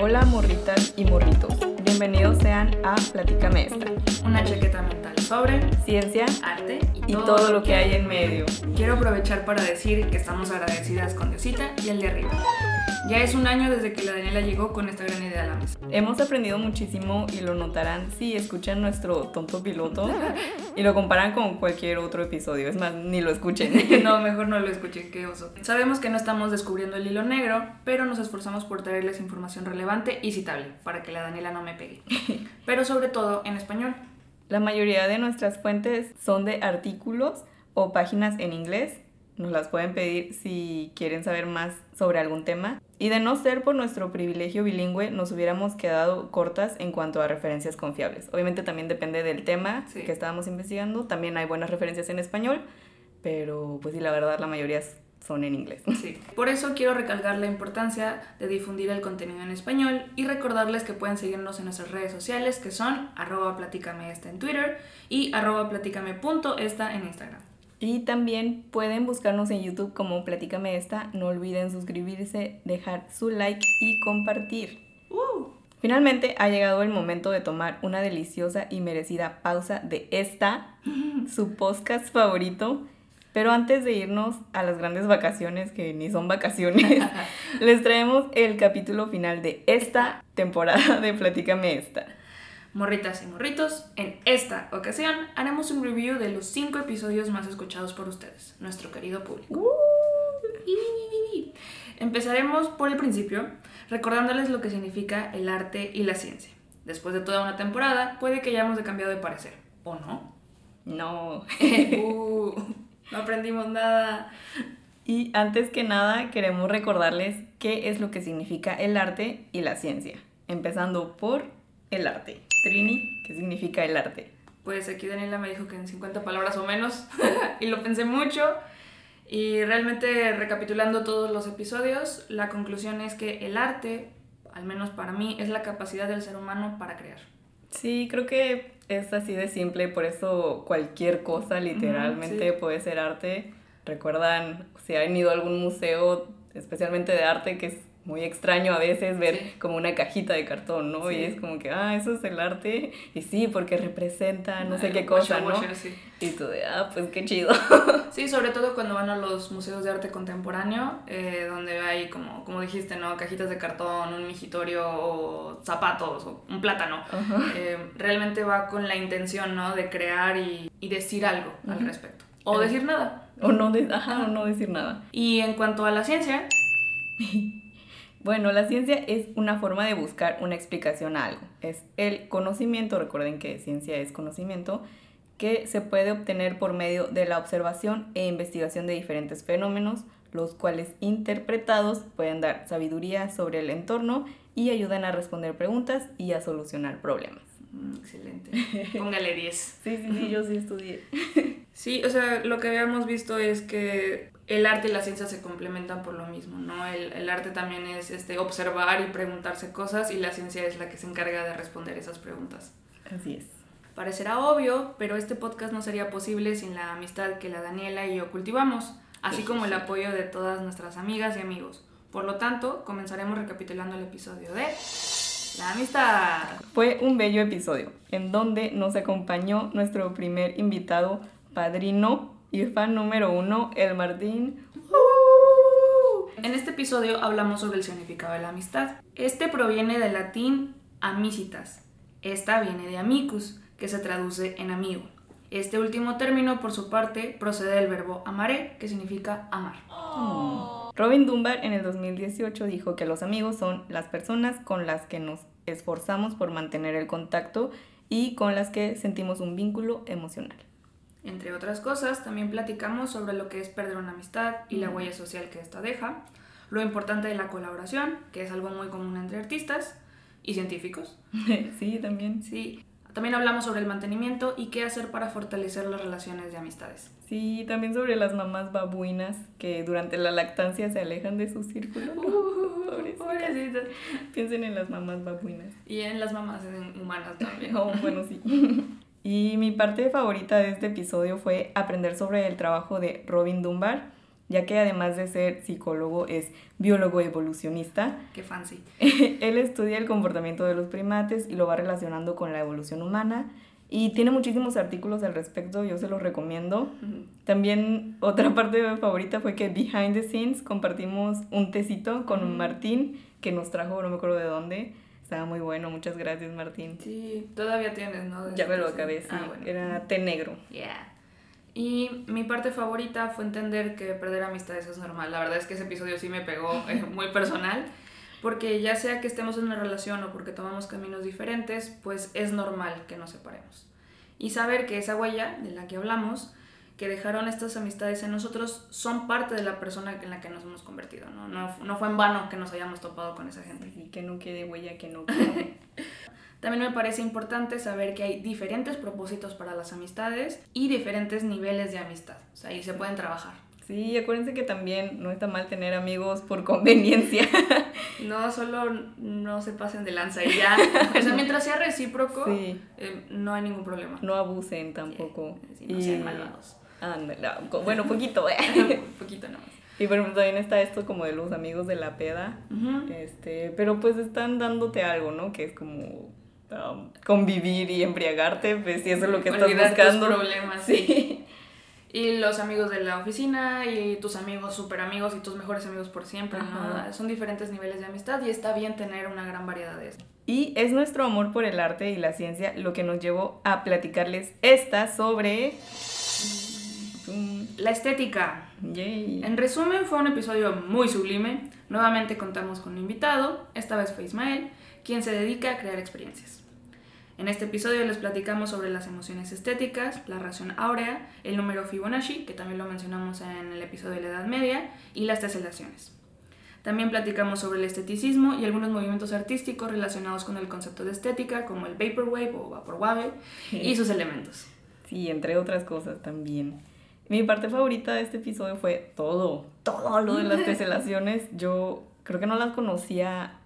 Hola morritas y morritos, bienvenidos sean a Platícame esta, Una chaqueta mental sobre ciencia arte y todo lo que hay en medio. Quiero aprovechar para decir que estamos agradecidas con Diosita y el de arriba. Ya es un año desde que la Daniela llegó con esta gran idea a la mesa. Hemos aprendido muchísimo y lo notarán si escuchan nuestro tonto piloto y lo comparan con cualquier otro episodio. Es más, ni lo escuchen. No, mejor no lo escuchen, qué oso. Sabemos que no estamos descubriendo el hilo negro, pero nos esforzamos por traerles información relevante y citable, para que la Daniela no me pegue. Pero sobre todo en español. La mayoría de nuestras fuentes son de artículos o páginas en inglés. Nos las pueden pedir si quieren saber más sobre algún tema. Y de no ser por nuestro privilegio bilingüe, nos hubiéramos quedado cortas en cuanto a referencias confiables. Obviamente también depende del tema Sí. que estábamos investigando. También hay buenas referencias en español, pero pues sí, la verdad la mayoría son en inglés. Sí. Por eso quiero recalcar la importancia de difundir el contenido en español y recordarles que pueden seguirnos en nuestras redes sociales que son arroba platícame esta en Twitter y arroba platícame.esta en Instagram. Y también pueden buscarnos en YouTube como Platícame esta. No olviden suscribirse, dejar su like y compartir. ¡Uh! Finalmente ha llegado el momento de tomar una deliciosa y merecida pausa de esta, su podcast favorito. Pero antes de irnos a las grandes vacaciones, que ni son vacaciones, les traemos el capítulo final de esta temporada de Platícame esta. Morritas y morritos, en esta ocasión haremos un review de los 5 episodios más escuchados por ustedes, nuestro querido público. Empezaremos por el principio, recordándoles lo que significa el arte y la ciencia. Después de toda una temporada, puede que hayamos cambiado de parecer, ¿o no? No. Uh, no aprendimos nada. Y antes que nada queremos recordarles qué es lo que significa el arte y la ciencia. Empezando por el arte. Trini, ¿qué significa el arte? Pues aquí Daniela me dijo que en 50 palabras o menos, y lo pensé mucho. Y realmente recapitulando todos los episodios, la conclusión es que el arte, al menos para mí, es la capacidad del ser humano para crear. Sí, creo que es así de simple, por eso cualquier cosa literalmente sí. puede ser arte. Recuerdan, si han ido a algún museo, especialmente de arte, que es muy extraño a veces ver Sí. como una cajita de cartón, ¿no? Sí. Y es como que, ah, eso es el arte. Y sí, porque representa no sé Ay, qué cosa, washer, ¿no? washer, sí. Y tú de, ah, pues qué chido. Sí, sobre todo cuando van a los museos de arte contemporáneo, eh, donde hay, como, como dijiste, ¿no? Cajitas de cartón, un migitorio o zapatos o un plátano. Eh, realmente va con la intención, ¿no? De crear y, y decir algo al respecto. O decir nada. O no, de- ajá, o no decir nada. Y en cuanto a la ciencia, Bueno, la ciencia es una forma de buscar una explicación a algo. Es el conocimiento, recuerden que ciencia es conocimiento, que se puede obtener por medio de la observación e investigación de diferentes fenómenos, los cuales interpretados pueden dar sabiduría sobre el entorno y ayudan a responder preguntas y a solucionar problemas. Mm, excelente. Póngale 10. Sí, sí, sí, yo sí estudié. Sí, o sea, lo que habíamos visto es que el arte y la ciencia se complementan por lo mismo, ¿no? El, el arte también es este, observar y preguntarse cosas y la ciencia es la que se encarga de responder esas preguntas. Así es. Parecerá obvio, pero este podcast no sería posible sin la amistad que la Daniela y yo cultivamos, así como el apoyo de todas nuestras amigas y amigos. Por lo tanto, comenzaremos recapitulando el episodio de La amistad. Fue un bello episodio en donde nos acompañó nuestro primer invitado, padrino y fan número uno, el Martín. En este episodio hablamos sobre el significado de la amistad. Este proviene del latín amicitas. Esta viene de amicus, que se traduce en amigo. Este último término, por su parte, procede del verbo amare, que significa amar. Robin Dunbar en el 2018 dijo que los amigos son las personas con las que nos esforzamos por mantener el contacto y con las que sentimos un vínculo emocional. Entre otras cosas, también platicamos sobre lo que es perder una amistad y la huella social que esta deja, lo importante de la colaboración, que es algo muy común entre artistas y científicos. sí, también. Sí. También hablamos sobre el mantenimiento y qué hacer para fortalecer las relaciones de amistades. Sí, también sobre las mamás babuinas que durante la lactancia se alejan de su círculo. Pobrecitas. Pobrecitas. Piensen en las mamás babuinas. Y en las mamás humanas también. Oh, bueno, sí. Y mi parte favorita de este episodio fue aprender sobre el trabajo de Robin Dunbar ya que además de ser psicólogo es biólogo evolucionista. Qué fancy. Él estudia el comportamiento de los primates y lo va relacionando con la evolución humana y tiene muchísimos artículos al respecto, yo se los recomiendo. También otra parte favorita fue que behind the scenes compartimos un tecito con Martín que nos trajo, no me acuerdo de dónde. Estaba muy bueno, muchas gracias Martín. Sí, todavía tienes, ¿no? Ya me lo acabé, sí. Ah, Era té negro. Yeah. Y mi parte favorita fue entender que perder amistades es normal. La verdad es que ese episodio sí me pegó eh, muy personal. Porque ya sea que estemos en una relación o porque tomamos caminos diferentes, pues es normal que nos separemos. Y saber que esa huella de la que hablamos, que dejaron estas amistades en nosotros, son parte de la persona en la que nos hemos convertido. No, no, no fue en vano que nos hayamos topado con esa gente. Y que no quede huella que no quede. También me parece importante saber que hay diferentes propósitos para las amistades y diferentes niveles de amistad. O sea, ahí se pueden trabajar. Sí, acuérdense que también no está mal tener amigos por conveniencia. No, solo no se pasen de lanza y ya. O sea, mientras sea recíproco, eh, no hay ningún problema. No abusen tampoco. no sean malvados. Bueno, poquito, ¿eh? poquito nomás. Y por ejemplo, también está esto como de los amigos de la peda. este Pero pues están dándote algo, ¿no? Que es como um, convivir y embriagarte, pues si eso es lo que estás buscando. problemas, sí. Y los amigos de la oficina y tus amigos super amigos y tus mejores amigos por siempre, ¿no? Son diferentes niveles de amistad y está bien tener una gran variedad de eso. Y es nuestro amor por el arte y la ciencia lo que nos llevó a platicarles esta sobre... La estética. En resumen, fue un episodio muy sublime. Nuevamente contamos con un invitado, esta vez fue Ismael, quien se dedica a crear experiencias. En este episodio les platicamos sobre las emociones estéticas, la ración áurea, el número Fibonacci, que también lo mencionamos en el episodio de la Edad Media, y las teselaciones. También platicamos sobre el esteticismo y algunos movimientos artísticos relacionados con el concepto de estética, como el vaporwave o vaporwave y sus elementos. Sí, entre otras cosas también. Mi parte favorita de este episodio fue todo, todo lo de las teselaciones. Yo creo que no las conocía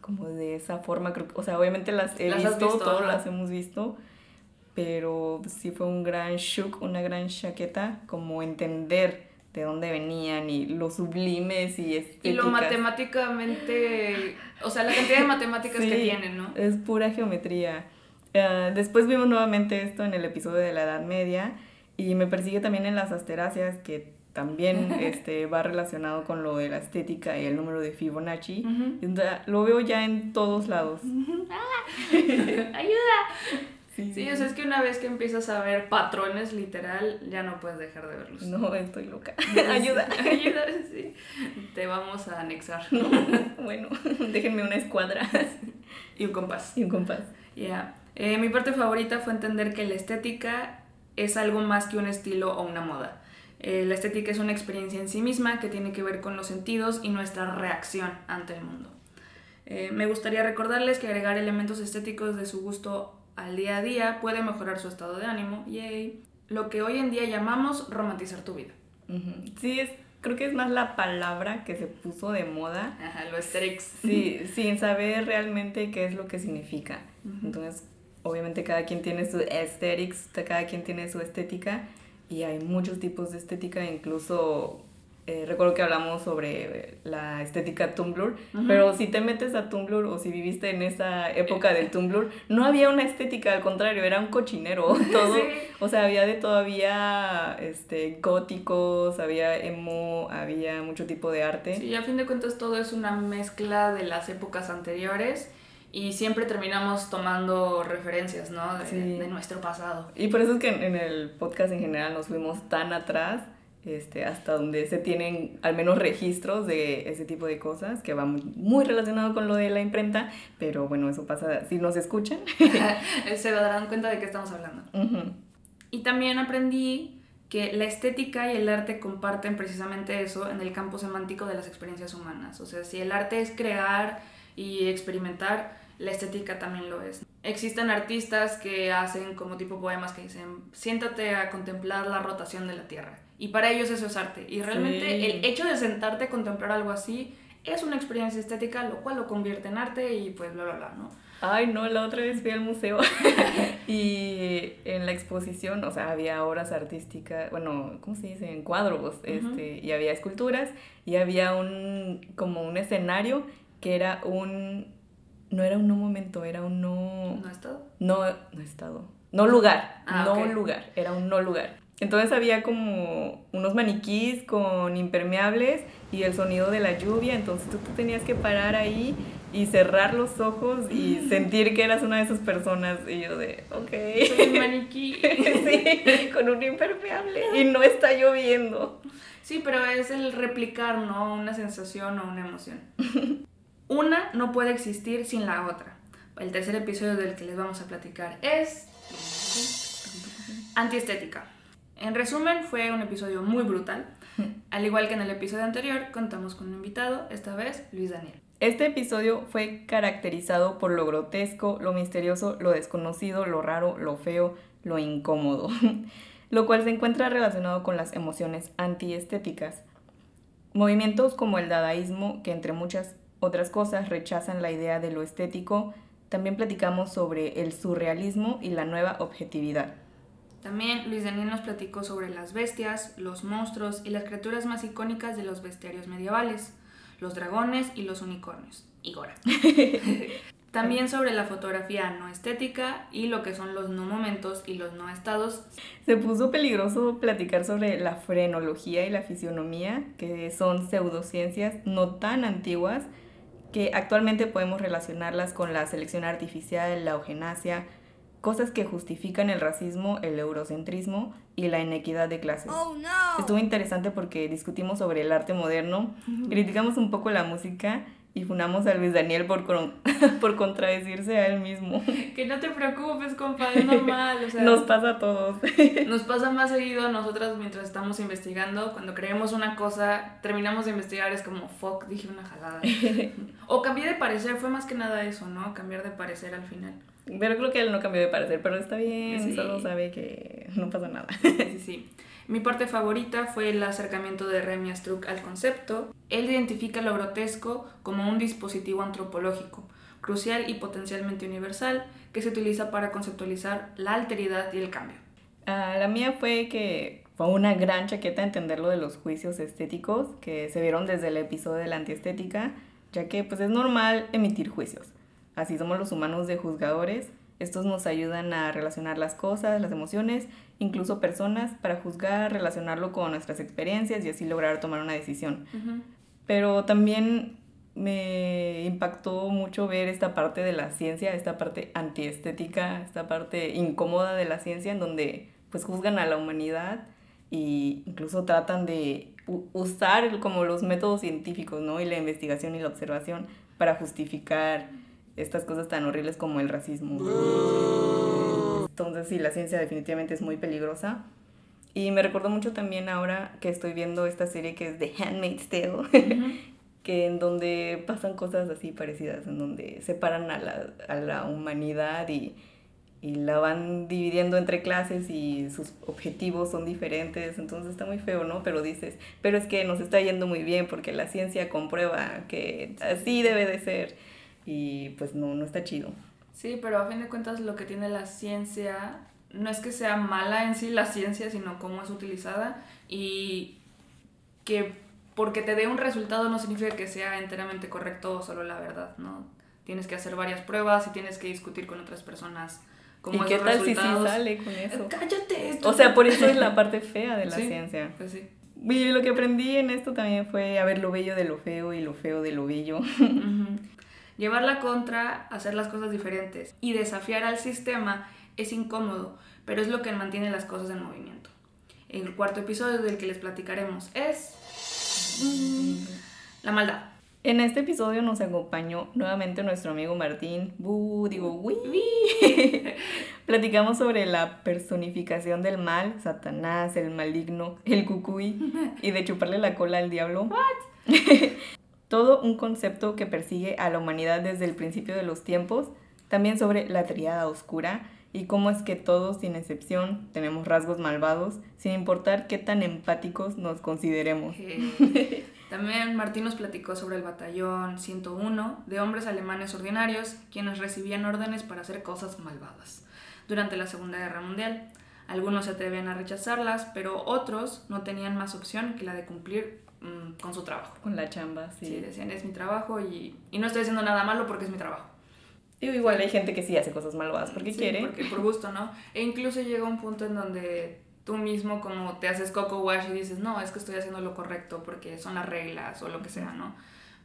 como de esa forma, creo o sea, obviamente las he visto, todas las hemos visto, pero sí fue un gran shock, una gran chaqueta, como entender de dónde venían y lo sublimes y estéticas. Y lo matemáticamente, o sea, la cantidad de matemáticas que tienen, ¿no? Es pura geometría. Uh, después vimos nuevamente esto en el episodio de la Edad Media y me persigue también en las asteráceas que también este, va relacionado con lo de la estética y el número de Fibonacci. lo veo ya en todos lados. ¡Ayuda! Sí. o sea, es que una vez que empiezas a ver patrones literal, ya no puedes dejar de verlos. No, estoy loca. Ayuda. Ayuda, sí. Te vamos a anexar. bueno, déjenme una escuadra. y un compás. Y un compás. Ya. Eh, mi parte favorita fue entender que la estética es algo más que un estilo o una moda. Eh, la estética es una experiencia en sí misma que tiene que ver con los sentidos y nuestra reacción ante el mundo. Eh, me gustaría recordarles que agregar elementos estéticos de su gusto al día a día puede mejorar su estado de ánimo, yay, lo que hoy en día llamamos romantizar tu vida. Sí, es, creo que es más la palabra que se puso de moda. Ajá, lo aesthetics. Sí, sin saber realmente qué es lo que significa. Entonces, obviamente cada quien tiene su aesthetics, cada quien tiene su estética y hay muchos tipos de estética, incluso eh, recuerdo que hablamos sobre la estética Tumblr, pero si te metes a Tumblr o si viviste en esa época del Tumblr, no había una estética, al contrario, era un cochinero todo. O sea, había de todavía este, góticos, había emo, había mucho tipo de arte. Sí, a fin de cuentas todo es una mezcla de las épocas anteriores y siempre terminamos tomando referencias, ¿no? De, nuestro pasado. Y por eso es que en, el podcast en general nos fuimos tan atrás, este, hasta donde se tienen al menos registros de ese tipo de cosas, que va muy, relacionado con lo de la imprenta, pero bueno, eso pasa, si nos escuchan. se darán cuenta de qué estamos hablando. Y también aprendí que la estética y el arte comparten precisamente eso en el campo semántico de las experiencias humanas. O sea, si el arte es crear y experimentar, la estética también lo es. Existen artistas que hacen como tipo poemas que dicen, siéntate a contemplar la rotación de la Tierra. Y para ellos eso es arte. Y realmente el hecho de sentarte a contemplar algo así es una experiencia estética, lo cual lo convierte en arte y pues bla, bla, bla, ¿no? Ay, no, la otra vez fui al museo y en la exposición, o sea, había obras artísticas, bueno, ¿cómo se dice? En cuadros, este, y había esculturas y había un, como un escenario que era un, no era un no momento, era un no... ¿No estado? No, no estado. No lugar, Ah, no ok. lugar, era un no lugar. Entonces había como unos maniquís con impermeables y el sonido de la lluvia, entonces tú te tenías que parar ahí y cerrar los ojos y sentir que eras una de esas personas y yo de, Soy un ok. maniquí. sí, con un impermeable y no está lloviendo. Sí, pero es el replicar, ¿no? Una sensación o una emoción. Una no puede existir sin la otra. El tercer episodio del que les vamos a platicar es antiestética. En resumen, fue un episodio muy brutal. Al igual que en el episodio anterior, contamos con un invitado, esta vez Luis Daniel. Este episodio fue caracterizado por lo grotesco, lo misterioso, lo desconocido, lo raro, lo feo, lo incómodo, lo cual se encuentra relacionado con las emociones antiestéticas. Movimientos como el dadaísmo, que entre muchas otras cosas rechazan la idea de lo estético, también platicamos sobre el surrealismo y la nueva objetividad. También Luis Daniel nos platicó sobre las bestias, los monstruos y las criaturas más icónicas de los bestiarios medievales, los dragones y los unicornios. Igora. También sobre la fotografía no estética y lo que son los no momentos y los no estados. Se puso peligroso platicar sobre la frenología y la fisionomía, que son pseudociencias no tan antiguas, que actualmente podemos relacionarlas con la selección artificial, la eugenasia, cosas que justifican el racismo, el eurocentrismo y la inequidad de clases. Oh no! Estuvo interesante porque discutimos sobre el arte moderno, criticamos un poco la música y funamos a Luis Daniel por, con- por contradecirse a él mismo. Que no te preocupes, compa, es normal. O sea, Nos pasa a todos. Nos pasa más seguido a nosotras mientras estamos investigando. Cuando creemos una cosa, terminamos de investigar, es como, fuck, dije una jalada. o cambié de parecer, fue más que nada eso, ¿no? Cambiar de parecer al final. Pero creo que él no cambió de parecer, pero está bien, Sí. solo sabe que no pasa nada. Sí, sí. Mi parte favorita fue el acercamiento de Remy Struck al concepto. Él identifica lo grotesco como un dispositivo antropológico, crucial y potencialmente universal, que se utiliza para conceptualizar la alteridad y el cambio. Ah, la mía fue que fue una gran chaqueta entender lo de los juicios estéticos que se vieron desde el episodio de la antiestética, ya que pues es normal emitir juicios. Así somos los humanos de juzgadores. Estos nos ayudan a relacionar las cosas, las emociones, incluso personas, para juzgar, relacionarlo con nuestras experiencias y así lograr tomar una decisión. Pero también me impactó mucho ver esta parte de la ciencia, esta parte antiestética, esta parte incómoda de la ciencia en donde pues juzgan a la humanidad e incluso tratan de usar como los métodos científicos, ¿no? Y la investigación y la observación para justificar estas cosas tan horribles como el racismo. Entonces sí, la ciencia definitivamente es muy peligrosa. Y me recordó mucho también ahora que estoy viendo esta serie que es The Handmaid's Tale, que en donde pasan cosas así parecidas, en donde separan a la, a la humanidad y, y la van dividiendo entre clases y sus objetivos son diferentes, entonces está muy feo, ¿no? Pero dices, pero es que nos está yendo muy bien porque la ciencia comprueba que así debe de ser y pues no, no está chido. Sí, pero a fin de cuentas lo que tiene la ciencia no es que sea mala en sí la ciencia, sino cómo es utilizada y que porque te dé un resultado no significa que sea enteramente correcto o solo la verdad, ¿no? Tienes que hacer varias pruebas y tienes que discutir con otras personas cómo ¿Y qué tal si sí resultados. sale con eso? Cállate. O sea, por eso es la parte fea de la Sí. ciencia. Pues sí. Y lo que aprendí en esto también fue a ver lo bello de lo feo y lo feo de lo bello. Ujú. Llevar la contra, hacer las cosas diferentes y desafiar al sistema es incómodo, pero es lo que mantiene las cosas en movimiento. El cuarto episodio del que les platicaremos es mm, la maldad. En este episodio nos acompañó nuevamente nuestro amigo Martín. Bu, digo, uy. Platicamos sobre la personificación del mal, Satanás, el maligno, el cucuy y de chuparle la cola al diablo. Todo un concepto que persigue a la humanidad desde el principio de los tiempos. También sobre la triada oscura y cómo es que todos, sin excepción, tenemos rasgos malvados, sin importar qué tan empáticos nos consideremos. También Martín nos platicó sobre el batallón 101 de hombres alemanes ordinarios quienes recibían órdenes para hacer cosas malvadas durante la Segunda Guerra Mundial. Algunos se atrevían a rechazarlas, pero otros no tenían más opción que la de cumplir mm, con su trabajo. Con la chamba, sí. Sí, decían, es mi trabajo y, y no estoy haciendo nada malo porque es mi trabajo. Digo, igual hay gente que sí hace cosas malvadas porque Sí, quiere. Porque por gusto, ¿no? E incluso llega un punto en donde tú mismo como te haces coco wash y dices, no, es que estoy haciendo lo correcto porque son las reglas o lo que sea, ¿no?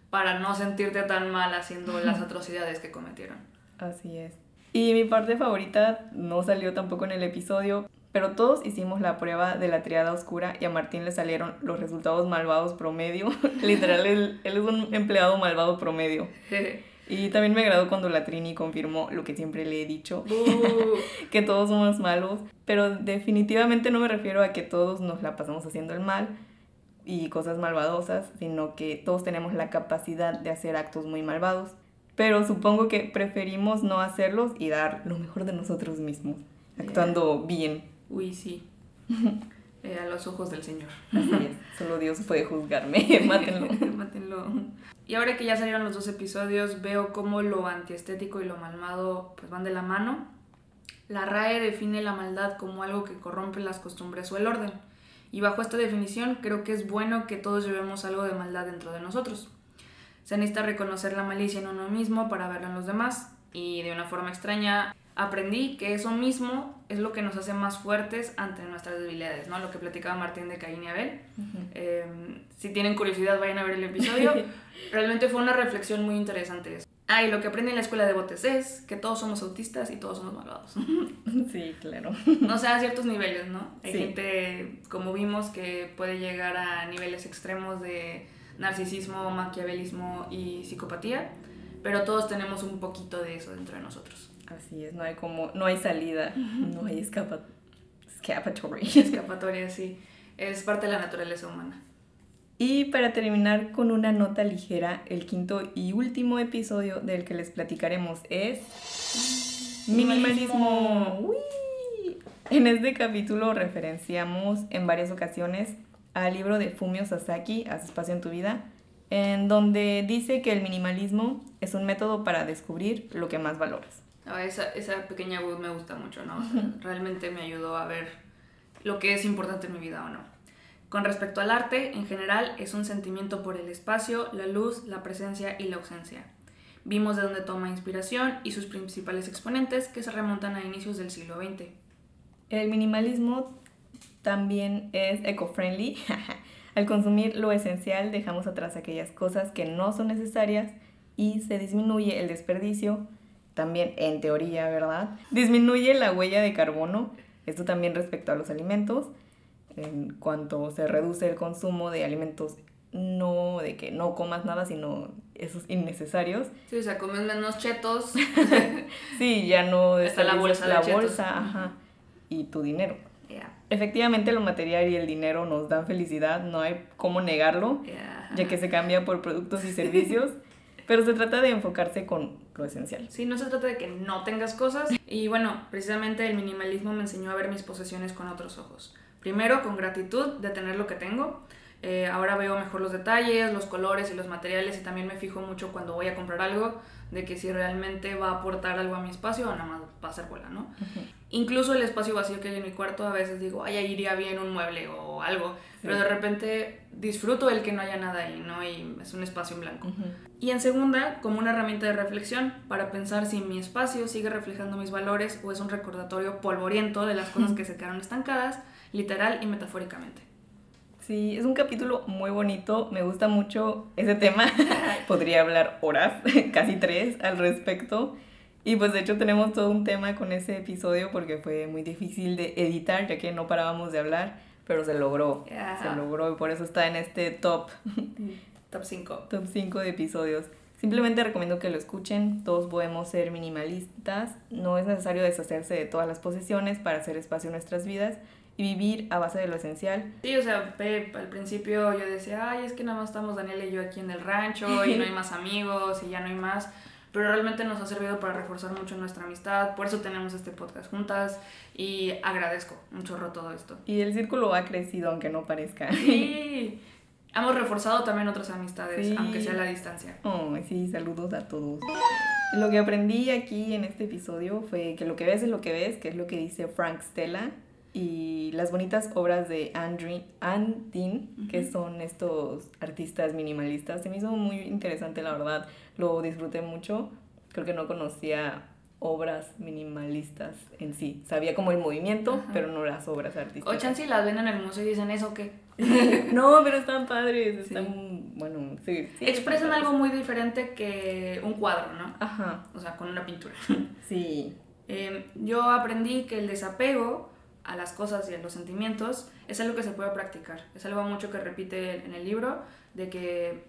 Para no sentirte tan mal haciendo las atrocidades que cometieron. Así es. Y mi parte favorita no salió tampoco en el episodio, pero todos hicimos la prueba de la triada oscura y a Martín le salieron los resultados malvados promedio. Literal, él, él es un empleado malvado promedio. Y también me agradó cuando la Trini confirmó lo que siempre le he dicho, Uh, que todos somos malos, pero definitivamente no me refiero a que todos nos la pasamos haciendo el mal y cosas malvadosas, sino que todos tenemos la capacidad de hacer actos muy malvados, pero supongo que preferimos no hacerlos y dar lo mejor de nosotros mismos, actuando bien. Uy, sí. Eh, a los ojos del Señor. Así es, solo Dios puede juzgarme, mátenlo. Mátenlo. Y ahora que ya salieron los dos episodios, veo cómo lo antiestético y lo malvado pues van de la mano. La RAE define la maldad como algo que corrompe las costumbres o el orden. Y bajo esta definición creo que es bueno que todos llevemos algo de maldad dentro de nosotros. Se necesita reconocer la malicia en uno mismo para verla en los demás. Y de una forma extraña aprendí que eso mismo es lo que nos hace más fuertes ante nuestras debilidades, ¿no? Lo que platicaba Martín de Caín y Abel. Eh, si tienen curiosidad, vayan a ver el episodio. Realmente fue una reflexión muy interesante. Ah, y lo que aprendí en la escuela de botes es que todos somos autistas y todos somos malvados. Sí, claro. No sé, a ciertos niveles, ¿no? Hay Sí. gente, como vimos, que puede llegar a niveles extremos de narcisismo, maquiavelismo y psicopatía, pero todos tenemos un poquito de eso dentro de nosotros. Así es, no hay como, no hay salida, no hay escapa, escapatory. Escapatoria, sí. Es parte de la naturaleza humana. Y para terminar con una nota ligera, el quinto y último episodio del que les platicaremos es minimalismo. Uy. En este capítulo referenciamos en varias ocasiones al libro de Fumio Sasaki, Haz espacio en tu vida, en donde dice que el minimalismo es un método para descubrir lo que más valoras. Ah, esa, esa pequeña voz me gusta mucho, ¿no? O sea, realmente me ayudó a ver lo que es importante en mi vida o no. Con respecto al arte, en general es un sentimiento por el espacio, la luz, la presencia y la ausencia. Vimos de dónde toma inspiración y sus principales exponentes que se remontan a inicios del siglo XX. El minimalismo también es eco-friendly. Al consumir lo esencial dejamos atrás aquellas cosas que no son necesarias y se disminuye el desperdicio, también en teoría, ¿verdad? Disminuye la huella de carbono, esto también respecto a los alimentos, en cuanto se reduce el consumo de alimentos no de que no comas nada, sino esos innecesarios. Sí, o sea, comes menos chetos. Sí, ya no Está la bolsa de la chetos. bolsa, ajá, y tu dinero. Ya, Efectivamente, lo material y el dinero nos dan felicidad, no hay cómo negarlo, ya. ya que se cambia por productos y servicios, pero se trata de enfocarse con lo esencial. Sí, no se trata de que no tengas cosas. Y bueno, precisamente el minimalismo me enseñó a ver mis posesiones con otros ojos. Primero, con gratitud de tener lo que tengo. Eh, ahora veo mejor los detalles, los colores y los materiales y también me fijo mucho cuando voy a comprar algo de que si realmente va a aportar algo a mi espacio o nada más va a ser bola, ¿no? Incluso el espacio vacío que hay en mi cuarto a veces digo, ay, ahí iría bien un mueble o algo, pero de repente disfruto el que no haya nada ahí, ¿no? Y es un espacio en blanco. Y en segunda, como una herramienta de reflexión para pensar si mi espacio sigue reflejando mis valores o es un recordatorio polvoriento de las cosas que se quedaron estancadas, literal y metafóricamente. Sí, es un capítulo muy bonito, me gusta mucho ese tema, podría hablar horas, casi tres al respecto. Y pues de hecho tenemos todo un tema con ese episodio porque fue muy difícil de editar ya que no parábamos de hablar, pero se logró, Ya. se logró y por eso está en este top Top 5. Top 5 de episodios. Simplemente recomiendo que lo escuchen. Todos podemos ser minimalistas. No es necesario deshacerse de todas las posesiones para hacer espacio en nuestras vidas y vivir a base de lo esencial. Sí, o sea, Pep, al principio yo decía, ay, es que nada más estamos Daniel y yo aquí en el rancho y no hay más amigos y ya no hay más. Pero realmente nos ha servido para reforzar mucho nuestra amistad, por eso tenemos este podcast juntas y agradezco un chorro todo esto. Y el círculo ha crecido aunque no parezca. Sí, Hemos reforzado también otras amistades, Sí. aunque sea a la distancia. Oh, sí, saludos a todos. Lo que aprendí aquí en este episodio fue que lo que ves es lo que ves, que es lo que dice Frank Stella, y las bonitas obras de Andrew, Anne Dean, que Ujú. son estos artistas minimalistas. Se me hizo muy interesante, la verdad. Lo disfruté mucho. Creo que no conocía obras minimalistas en sí. Sabía como el movimiento, Ajá. pero no las obras O artísticas. chance y las ven en el museo y dicen eso que No, pero están padres, Sí. están, bueno, sí. sí, expresan algo muy diferente que un cuadro, ¿no? Ajá, O sea, con una pintura. sí. Eh, yo aprendí que el desapego a las cosas y a los sentimientos es algo que se puede practicar. Es algo mucho que repite en el libro, de que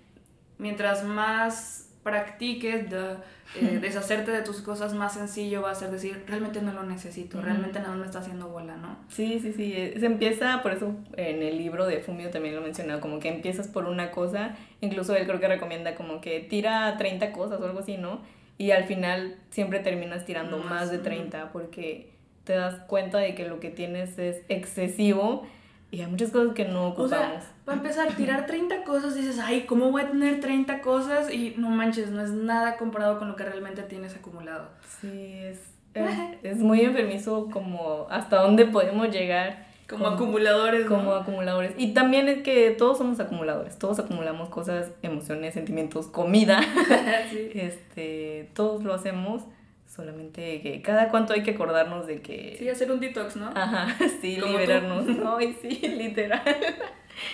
mientras más practiques de, eh, deshacerte de tus cosas, más sencillo va a ser decir, realmente no lo necesito, realmente nada me está haciendo bola, ¿no? Sí, sí, sí. eh, Se empieza, por eso en el libro de Fumio también lo mencionaba, como que empiezas por una cosa, incluso él creo que recomienda como que tira 30 cosas o algo así, ¿no? Y al final siempre terminas tirando Más, más de ujú. 30 porque te das cuenta de que lo que tienes es excesivo y hay muchas cosas que no O ocupamos. sea, para empezar, tirar 30 cosas, dices, ay, ¿cómo voy a tener 30 cosas? Y no manches, no es nada comparado con lo que realmente tienes acumulado. sí, es, es, es muy enfermizo como hasta dónde podemos llegar. Como con- acumuladores, ¿no? como acumuladores. Y también es que todos somos acumuladores, todos acumulamos cosas, emociones, sentimientos, comida. Sí. Este, todos lo hacemos, solamente que cada cuanto hay que acordarnos de que... Sí, hacer un detox, ¿no? Ajá, sí, Como tú. liberarnos. Ay, sí, literal.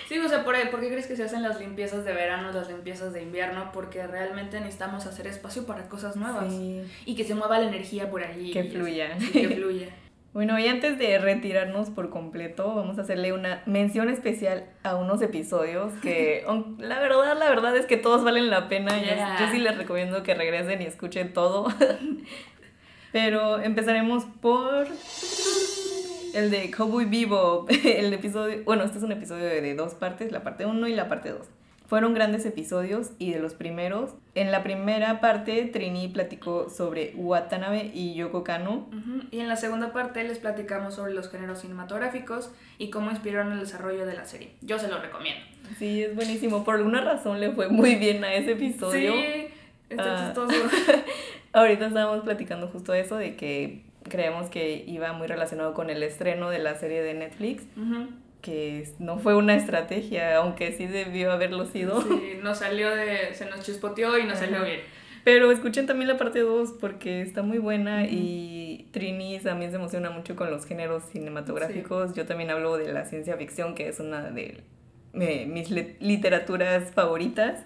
Sí, o sea, ¿por, ¿por qué crees que se hacen las limpiezas de verano, las limpiezas de invierno? Porque realmente necesitamos hacer espacio para cosas nuevas. Sí, Y que se mueva la energía por allí. que y fluya. que fluya. Bueno, y antes de retirarnos por completo, vamos a hacerle una mención especial a unos episodios que, la verdad, la verdad es que todos valen la pena. Yo- Yeah. Yo, sí les recomiendo que regresen y escuchen todo. Pero empezaremos por el de Cowboy Vivo. El episodio, bueno, este es un episodio de, de dos partes, la parte 1 y la parte 2. Fueron grandes episodios y de los primeros. En la primera parte, Trini platicó sobre Watanabe y Yoko Kano. Y en la segunda parte les platicamos sobre los géneros cinematográficos y cómo inspiraron el desarrollo de la serie. Yo se lo recomiendo. Sí, es buenísimo. Por alguna razón le fue muy bien a ese episodio. Sí, está Ah. chistoso. Ahorita estábamos platicando justo eso, de que creemos que iba muy relacionado con el estreno de la serie de Netflix, Ujú. Que no fue una estrategia, aunque sí debió haberlo sido. Sí, nos salió de. Se nos chispoteó y nos Ajá. salió bien. Pero escuchen también la parte 2 porque está muy buena y Trini también se emociona mucho con los géneros cinematográficos. Yo también hablo de la ciencia ficción, que es una de eh, mis li- literaturas favoritas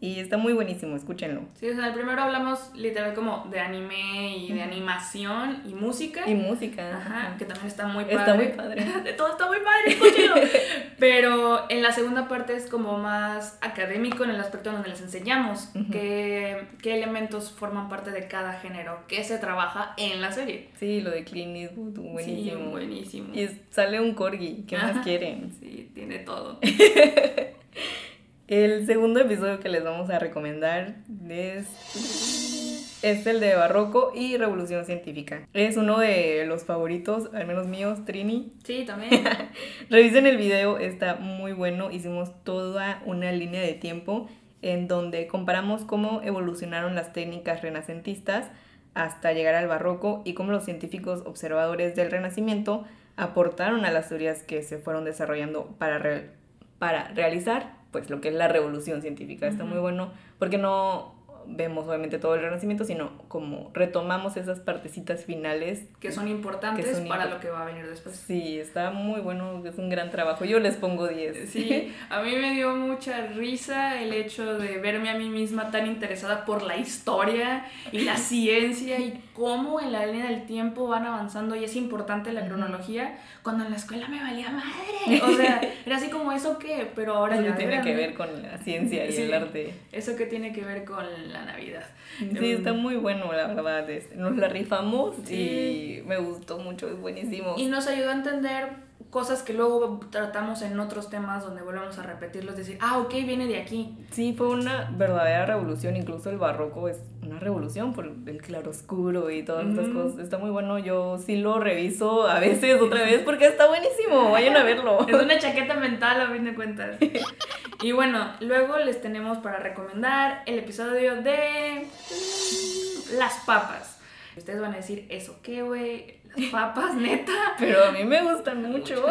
y está muy buenísimo, escúchenlo. Sí, o sea, el primero hablamos literal como de anime y de animación y música. Y música. Ajá, ajá. que también está muy padre. Está muy padre. De todo está muy padre, escúchenlo. Pero en la segunda parte es como más académico en el aspecto donde les enseñamos qué, qué elementos forman parte de cada género, qué se trabaja en la serie. Sí, lo de Clint Eastwood, buenísimo. Sí, buenísimo. Y sale un corgi, ¿qué más quieren? Sí, tiene todo. El segundo episodio que les vamos a recomendar es, es el de Barroco y Revolución Científica. Es uno de los favoritos, al menos míos, Trini. Sí, también. Revisen el video, está muy bueno. Hicimos toda una línea de tiempo en donde comparamos cómo evolucionaron las técnicas renacentistas hasta llegar al barroco y cómo los científicos observadores del renacimiento aportaron a las teorías que se fueron desarrollando para, re- para realizar pues lo que es la revolución científica. Está muy bueno porque no vemos obviamente todo el renacimiento, sino como retomamos esas partecitas finales que son importantes Que son para lo que va a venir después. Sí, está muy bueno, es un gran trabajo. Yo les pongo 10. Sí, a mí me dio mucha risa el hecho de verme a mí misma tan interesada por la historia y la ciencia y cómo en la línea del tiempo van avanzando y es importante la cronología cuando en la escuela me valía madre. O sea, era así como eso que, pero ahora Eso ya tiene que ver con la ciencia y Sí. el arte. Eso que tiene que ver con la Navidad. Sí, está muy bueno, la verdad. este, Nos la rifamos Sí. y me gustó mucho, es buenísimo. Y nos ayudó a entender cosas que luego tratamos en otros temas donde volvemos a repetirlos, decir, ah, ok, viene de aquí. Sí, fue una verdadera revolución, incluso el barroco es una revolución por el claroscuro y todas estas Ujú. cosas. Está muy bueno, yo sí lo reviso a veces otra vez porque está buenísimo, vayan a verlo. Es una chaqueta mental a fin de cuentas. Y bueno, luego les tenemos para recomendar el episodio de las papas. Ustedes van a decir, ¿eso qué, güey? Las papas, neta. Pero a mí me gustan mucho.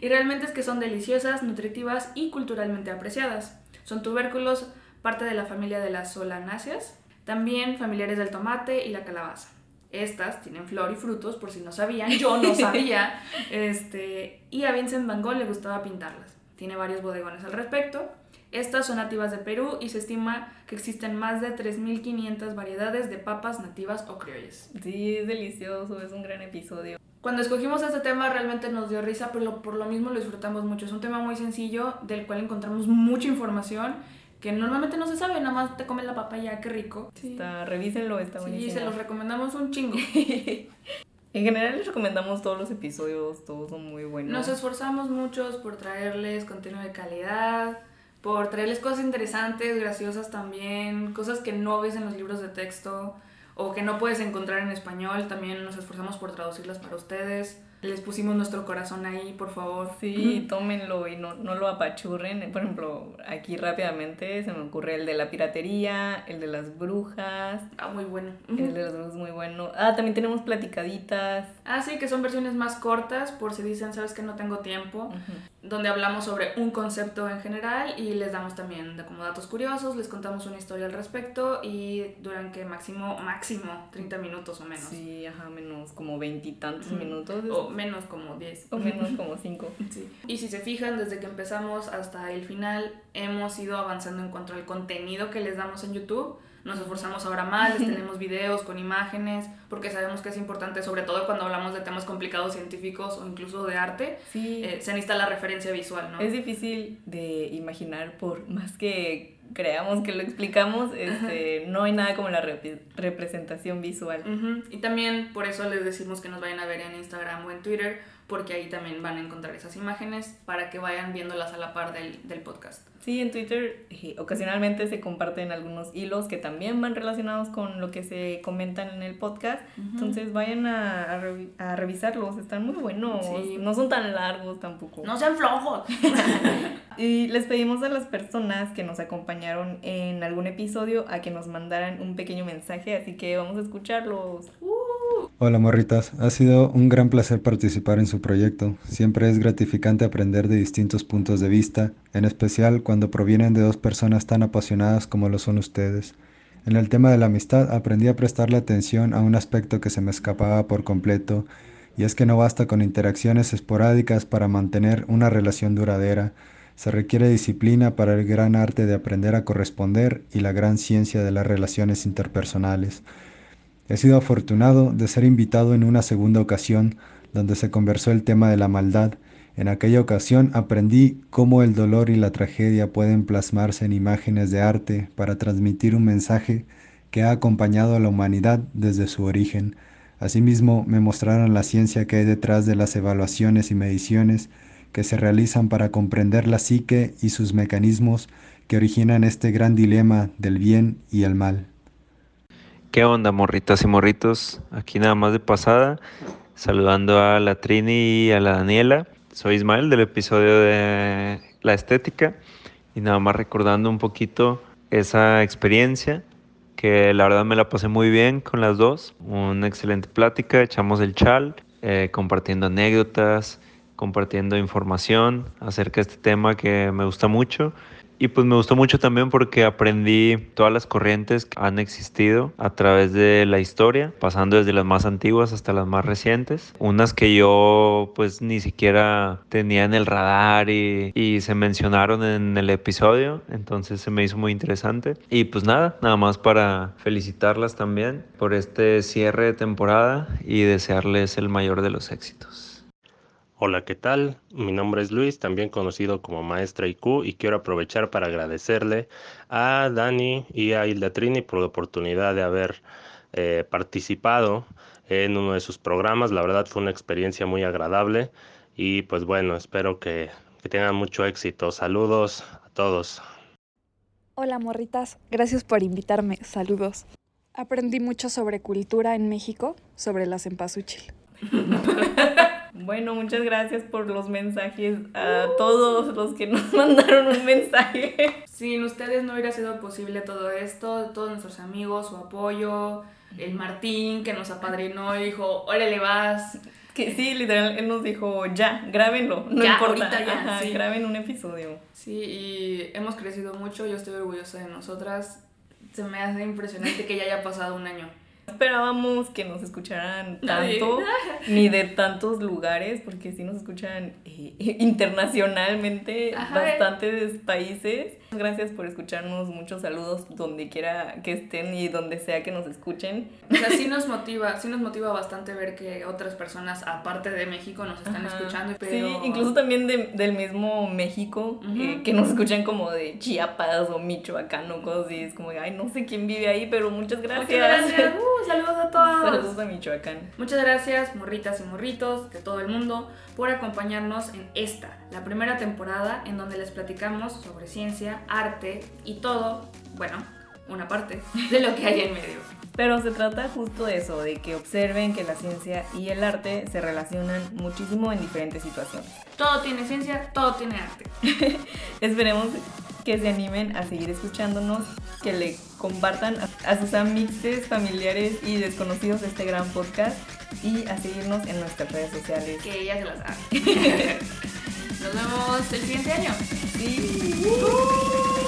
y realmente es que son deliciosas, nutritivas y culturalmente apreciadas. Son tubérculos, parte de la familia de las solanáceas, también familiares del tomate y la calabaza. Estas tienen flor y frutos, por si no sabían, yo no sabía. este, y a Vincent Van Gogh le gustaba pintarlas. Tiene varios bodegones al respecto. Estas son nativas de Perú y se estima que existen más de 3.500 variedades de papas nativas o criollas. Sí, es delicioso, es un gran episodio. Cuando escogimos este tema realmente nos dio risa, pero por lo mismo lo disfrutamos mucho. Es un tema muy sencillo del cual encontramos mucha información que normalmente no se sabe, nada más te comes la papaya, qué rico. Sí. Está, revísenlo, está buenísimo. Sí, se los recomendamos un chingo. en general les recomendamos todos los episodios, todos son muy buenos. Nos esforzamos muchos por traerles contenido de calidad, por traerles cosas interesantes, graciosas también, cosas que no ves en los libros de texto o que no puedes encontrar en español, también nos esforzamos por traducirlas para ustedes les pusimos nuestro corazón ahí, por favor. Sí, tómenlo y no, no lo apachurren. Por ejemplo, aquí rápidamente se me ocurre el de la piratería, el de las brujas. Ah, muy bueno. El de las brujas muy bueno. Ah, también tenemos platicaditas. Ah, sí, que son versiones más cortas por si dicen, sabes que no tengo tiempo. Donde hablamos sobre un concepto en general y les damos también de como datos curiosos, les contamos una historia al respecto y duran que máximo, máximo 30 minutos o menos. Sí, ajá, menos como veintitantos minutos menos como 10. O menos como 5. Sí. Y si se fijan, desde que empezamos hasta el final, hemos ido avanzando en cuanto al contenido que les damos en YouTube. Nos esforzamos ahora más, les tenemos videos con imágenes, porque sabemos que es importante, sobre todo cuando hablamos de temas complicados científicos o incluso de arte, sí. eh, se necesita la referencia visual, ¿no? Es difícil de imaginar por más que creamos que lo explicamos, este, no hay nada como la representación visual. Y también por eso les decimos que nos vayan a ver en Instagram o en Twitter, porque ahí también van a encontrar esas imágenes para que vayan viéndolas a la par del, del podcast. Sí, en Twitter eh, ocasionalmente se comparten algunos hilos que también van relacionados con lo que se comentan en el podcast. Entonces vayan a, a, revisarlos, están muy buenos. No son tan largos tampoco. No sean flojos. y les pedimos a las personas que nos en algún episodio a que nos mandaran un pequeño mensaje, así que vamos a escucharlos. Uh. Hola morritas, ha sido un gran placer participar en su proyecto. Siempre es gratificante aprender de distintos puntos de vista, en especial cuando provienen de dos personas tan apasionadas como lo son ustedes. En el tema de la amistad aprendí a prestarle atención a un aspecto que se me escapaba por completo, y es que no basta con interacciones esporádicas para mantener una relación duradera, se requiere disciplina para el gran arte de aprender a corresponder y la gran ciencia de las relaciones interpersonales. He sido afortunado de ser invitado en una segunda ocasión donde se conversó el tema de la maldad. En aquella ocasión aprendí cómo el dolor y la tragedia pueden plasmarse en imágenes de arte para transmitir un mensaje que ha acompañado a la humanidad desde su origen. Asimismo, me mostraron la ciencia que hay detrás de las evaluaciones y mediciones que se realizan para comprender la psique y sus mecanismos que originan este gran dilema del bien y el mal. ¿Qué onda, morritas y morritos? Aquí nada más de pasada, saludando a la Trini y a la Daniela. Soy Ismael del episodio de la estética y nada más recordando un poquito esa experiencia que la verdad me la pasé muy bien con las dos. Una excelente plática, echamos el chal, eh, compartiendo anécdotas, compartiendo información acerca de este tema que me gusta mucho y pues me gustó mucho también porque aprendí todas las corrientes que han existido a través de la historia, pasando desde las más antiguas hasta las más recientes. Unas que yo pues ni siquiera tenía en el radar y, y se mencionaron en el episodio, entonces se me hizo muy interesante. Y pues nada, nada más para felicitarlas también por este cierre de temporada y desearles el mayor de los éxitos. Hola, ¿qué tal? Mi nombre es Luis, también conocido como Maestra IQ, y quiero aprovechar para agradecerle a Dani y a Hilda Trini por la oportunidad de haber eh, participado en uno de sus programas. La verdad fue una experiencia muy agradable y pues bueno, espero que, que tengan mucho éxito. Saludos a todos. Hola morritas, gracias por invitarme. Saludos. Aprendí mucho sobre cultura en México, sobre la cempasúchil. Bueno, muchas gracias por los mensajes a todos los que nos mandaron un mensaje. Sin ustedes no hubiera sido posible todo esto, todos nuestros amigos, su apoyo, el Martín que nos apadrinó y dijo, órale vas. Que sí, literal, él nos dijo, ya, grábenlo, no Ya, importa, ahorita ya, Ajá, sí. graben un episodio. Sí, y hemos crecido mucho, yo estoy orgullosa de nosotras. Se me hace impresionante que ya haya pasado un año. Esperábamos que nos escucharan tanto, ni de tantos lugares, porque sí nos escuchan eh, internacionalmente, Ajá. bastantes países. Gracias por escucharnos, muchos saludos donde quiera que estén y donde sea que nos escuchen. O sea, sí nos motiva, sí nos motiva bastante ver que otras personas, aparte de México, nos están Ajá. escuchando. Pero... Sí, incluso también de- del mismo México, Ujú. eh, que nos escuchan como de Chiapas o Michoacán o cosas así. Es como, ay, no sé quién vive ahí, pero muchas gracias. Muchas gracias. Saludos a todos. Saludos a Michoacán. Muchas gracias, morritas y morritos de todo el mundo, por acompañarnos en esta, la primera temporada en donde les platicamos sobre ciencia, arte y todo, bueno, una parte de lo que hay en medio. Pero se trata justo de eso, de que observen que la ciencia y el arte se relacionan muchísimo en diferentes situaciones. Todo tiene ciencia, todo tiene arte. Esperemos que se animen a seguir escuchándonos, que le compartan a, sus amixes, familiares y desconocidos este gran podcast y a seguirnos en nuestras redes sociales. Que ella se las sabe. Nos vemos el siguiente año. Sí.